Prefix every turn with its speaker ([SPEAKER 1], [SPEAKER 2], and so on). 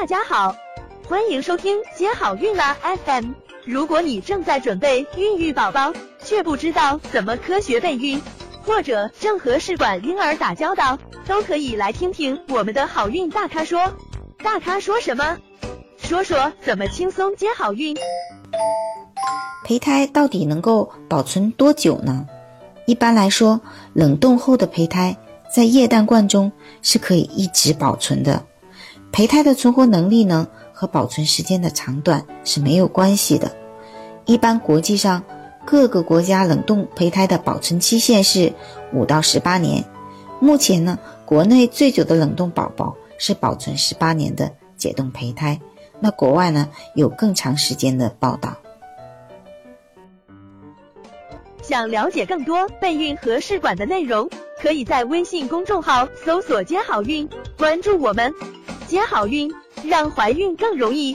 [SPEAKER 1] 大家好，欢迎收听接好运啦 FM。如果你正在准备孕育宝宝，却不知道怎么科学备孕，或者正和试管婴儿打交道，都可以来听听我们的好运大咖说。大咖说什么？说说怎么轻松接好运。
[SPEAKER 2] 胚胎到底能够保存多久呢？一般来说，冷冻后的胚胎在液氮罐中是可以一直保存的。胚胎的存活能力呢，和保存时间的长短是没有关系的。一般国际上各个国家冷冻胚胎的保存期限是五到十八年。目前呢，国内最久的冷冻宝宝是保存十八年的解冻胚胎。那国外呢，有更长时间的报道。
[SPEAKER 1] 想了解更多备孕和试管的内容，可以在微信公众号搜索“接好运”，关注我们，接好运，让怀孕更容易。